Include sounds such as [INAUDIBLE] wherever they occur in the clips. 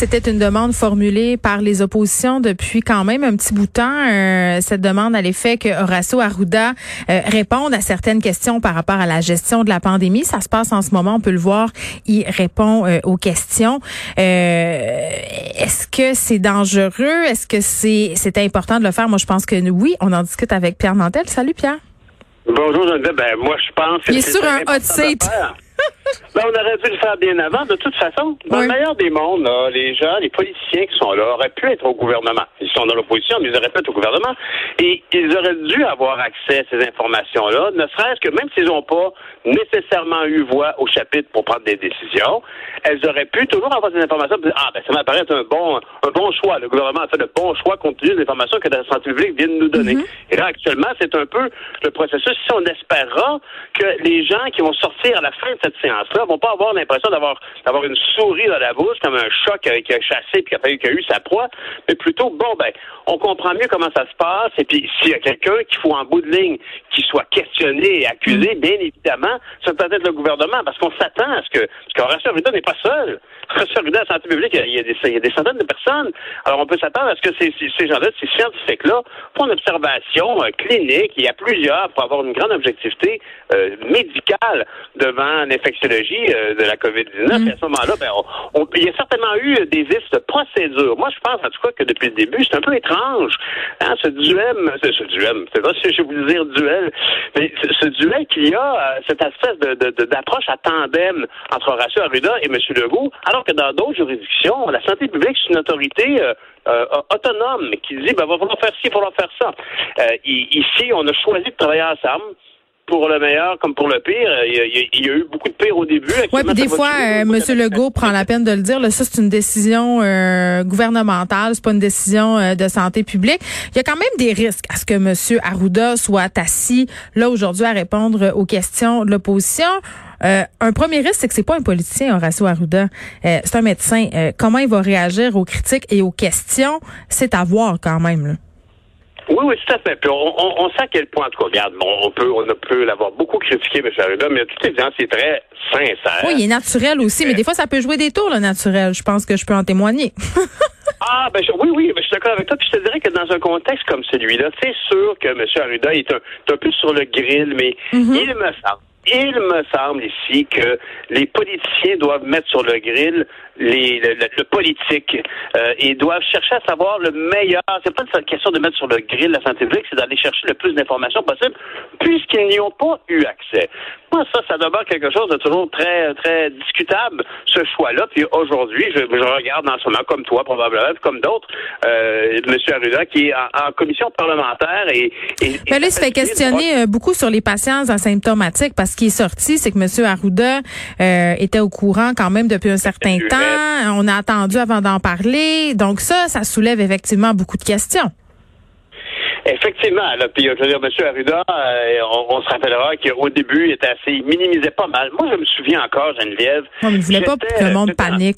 C'était une demande formulée par les oppositions depuis quand même un petit bout de temps. Euh, cette demande à l'effet que Horacio Arruda euh, réponde à certaines questions par rapport à la gestion de la pandémie. Ça se passe en ce moment, on peut le voir. Il répond euh, aux questions. Est-ce que c'est dangereux? Est-ce que c'est c'est important de le faire? Moi, je pense que oui. On en discute avec Pierre Nantel. Salut, Pierre. Bonjour, Geneviève. Ben, moi, je pense que Il est sur un hot seat. [LAUGHS] [LAUGHS] Ben, on aurait dû le faire bien avant, de toute façon. Dans le meilleur des mondes, les gens, les politiciens qui sont là auraient pu être au gouvernement. Ils sont dans l'opposition, mais ils auraient pu être au gouvernement. Et ils auraient dû avoir accès à ces informations-là, ne serait-ce que même s'ils n'ont pas nécessairement eu voix au chapitre pour prendre des décisions, elles auraient pu toujours avoir des informations dire, ah, ben, ça m'apparaît un bon, un bon choix. Le gouvernement a fait le bon choix compte tenu des informations que la santé publique vient de nous donner. Mm-hmm. Et là, actuellement, c'est un peu le processus. Si on espérera que les gens qui vont sortir à la fin de cette séance-là vont pas avoir l'impression d'avoir d'avoir une souris dans la bouche comme un chat qui a, chassé puis qui a, qui a eu sa proie, mais plutôt bon ben on comprend mieux comment ça se passe et puis s'il y a quelqu'un qu'il faut en bout de ligne qui soit questionné et accusé, bien évidemment, ça peut être le gouvernement parce qu'on s'attend à ce que parce qu'Horacio Arruda n'est pas seul. Horacio Arruda, la santé publique, il y, a des, il y a des centaines de personnes. Alors on peut s'attendre à ce que ces, ces, gens-là, ces scientifiques-là, font une observation euh, clinique. Il y a plusieurs pour avoir une grande objectivité euh, médicale devant euh, de la COVID-19. Et à ce moment-là, ben, on, il y a certainement eu des listes de procédures. Moi, je pense en tout cas que depuis le début, c'est un peu étrange. Hein, ce duel, ce duel, c'est pas si je vous dire duel, mais ce, duel qu'il y a, euh, cette espèce de, d'approche à tandem entre Horacio Arruda et M. Legault, alors que dans d'autres juridictions, la santé publique, c'est une autorité euh, autonome qui dit, ben, va falloir faire ci, il va falloir faire ça. ici, on a choisi de travailler ensemble pour le meilleur comme pour le pire. Il y a, eu beaucoup de pire au début. Oui, puis des fois, euh, M. Legault prend la peine de le dire. Là, ça, c'est une décision euh, gouvernementale, c'est pas une décision euh, de santé publique. Il y a quand même des risques à ce que M. Arruda soit assis là aujourd'hui à répondre aux questions de l'opposition. un premier risque, c'est que c'est pas un politicien, Horacio Arruda. c'est un médecin. comment il va réagir aux critiques et aux questions, c'est à voir quand même. Là. Oui, oui, tout à fait. Puis on, sait à quel point, en tout cas, regarde, on peut, on peut l'avoir beaucoup critiqué, M. Arruda, mais tout évident, c'est très sincère. Oui, il est naturel aussi, mais des fois, ça peut jouer des tours, le naturel. Je pense que je peux en témoigner. [LAUGHS] ah, ben oui, oui, ben, je suis d'accord avec toi. Puis je te dirais que dans un contexte comme celui-là, c'est sûr que M. Arruda est un, un peu sur le grill, mais mm-hmm. il me semble il me semble ici que les politiciens doivent mettre sur le grill les, le, politique euh, et doivent chercher à savoir le meilleur. C'est pas une question de mettre sur le grill la santé publique, c'est d'aller chercher le plus d'informations possible, puisqu'ils n'y ont pas eu accès. Moi, ça, ça demeure quelque chose de toujours très, très discutable, ce choix-là. Puis aujourd'hui, je, regarde en ce moment, comme toi, probablement, comme d'autres, euh, M. Arruda, qui est en, commission parlementaire et... et, Mais là, il se fait questionner euh, beaucoup sur les patients asymptomatiques parce qu'il est sorti, c'est que M. Arruda euh, était au courant quand même depuis un certain temps. On a attendu avant d'en parler. Donc ça, ça soulève effectivement beaucoup de questions. Effectivement, là, puis je veux dire, M. Arruda, euh, on, se rappellera qu'au début, il était assez, il minimisait pas mal. Moi, je me souviens encore, Geneviève. Non, mais il voulait pas que le monde panique.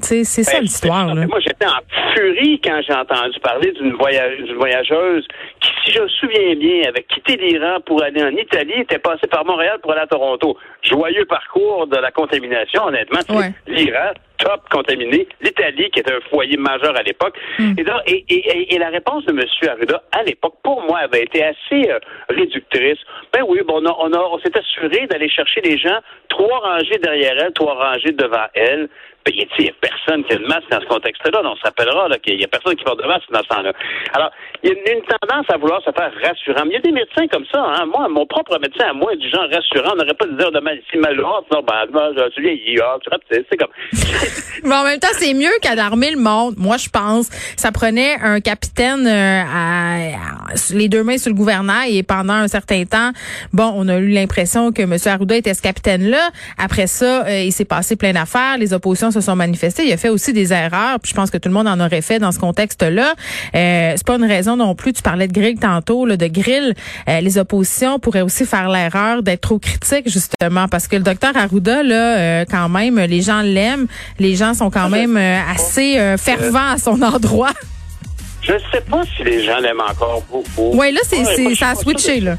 C'est ça ben, l'histoire. Moi, j'étais en furie quand j'ai entendu parler d'une voyage, voyageuse qui, si je me souviens bien, avait quitté l'Iran pour aller en Italie, était passée par Montréal pour aller à Toronto. Joyeux parcours de la contamination, honnêtement. L'Iran, top contaminé, l'Italie, qui était un foyer majeur à l'époque. Hmm. Et, et, et, la réponse de M. Arruda, à l'époque, pour moi, avait été assez euh, réductrice. Ben oui, bon, on, a, on, on s'est assuré d'aller chercher les gens trois rangées derrière elle, trois rangées devant elle. Il n'y a personne qui a de masque dans ce contexte-là. On s'appellera qu'il n'y a personne qui porte de masque dans ce temps-là. Alors, il y a une, tendance à vouloir se faire rassurant. Mais il y a des médecins comme ça. Hein. Moi, mon propre médecin à moi est du genre rassurant. On n'aurait pas de dire de mal ici, mal, non, ben, tu vieillis, ah, c'est comme. [LAUGHS] Mais en même temps, c'est mieux qu'alarmer le monde. Moi, je pense. Ça prenait un capitaine euh, à, les deux mains sur le gouvernail et pendant un certain temps, bon, on a eu l'impression que M. Arruda était ce capitaine-là. Après ça, euh, il s'est passé plein d'affaires. Les oppositions se sont manifestés. Il a fait aussi des erreurs, puis je pense que tout le monde en aurait fait dans ce contexte-là. Euh, c'est pas une raison non plus. Tu parlais de grill tantôt, là, de grill. Euh, les oppositions pourraient aussi faire l'erreur d'être trop critiques, justement, parce que le docteur Arruda, là, euh, quand même, les gens l'aiment. Les gens sont quand même euh, assez fervents à son endroit. Je ne sais pas si les gens l'aiment encore beaucoup. Ouais, là, c'est, Ouais, c'est, ça a switché, là.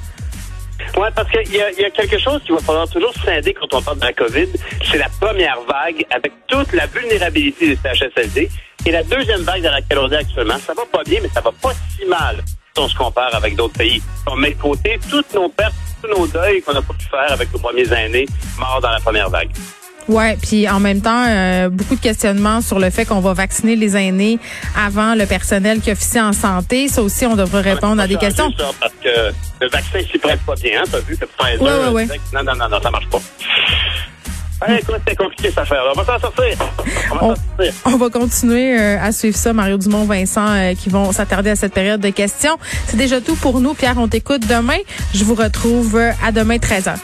Oui, parce qu'il y, a- y a quelque chose qu'il va falloir toujours scinder quand on parle de la COVID. C'est la première vague avec toute la vulnérabilité des CHSLD. Et la deuxième vague dans laquelle on est actuellement, ça va pas bien, mais ça va pas si mal si on se compare avec d'autres pays. On met de côté toutes nos pertes, tous nos deuils qu'on n'a pas pu faire avec nos premiers aînés morts dans la première vague. Ouais, puis en même temps, euh, beaucoup de questionnements sur le fait qu'on va vacciner les aînés avant le personnel qui officie en santé. Ça aussi, on devrait répondre à des questions. ça, parce que le vaccin s'y prête pas bien. Hein, T'as vu que Pfizer Ouais, ouais, non, non, non, non, ça marche pas. Hey, écoute, c'est compliqué cette affaire. On va s'en sortir. On on va continuer euh, à suivre ça, Mario Dumont, Vincent, euh, qui vont s'attarder à cette période de questions. C'est déjà tout pour nous. Pierre, on t'écoute demain. Je vous retrouve euh, à demain 13h.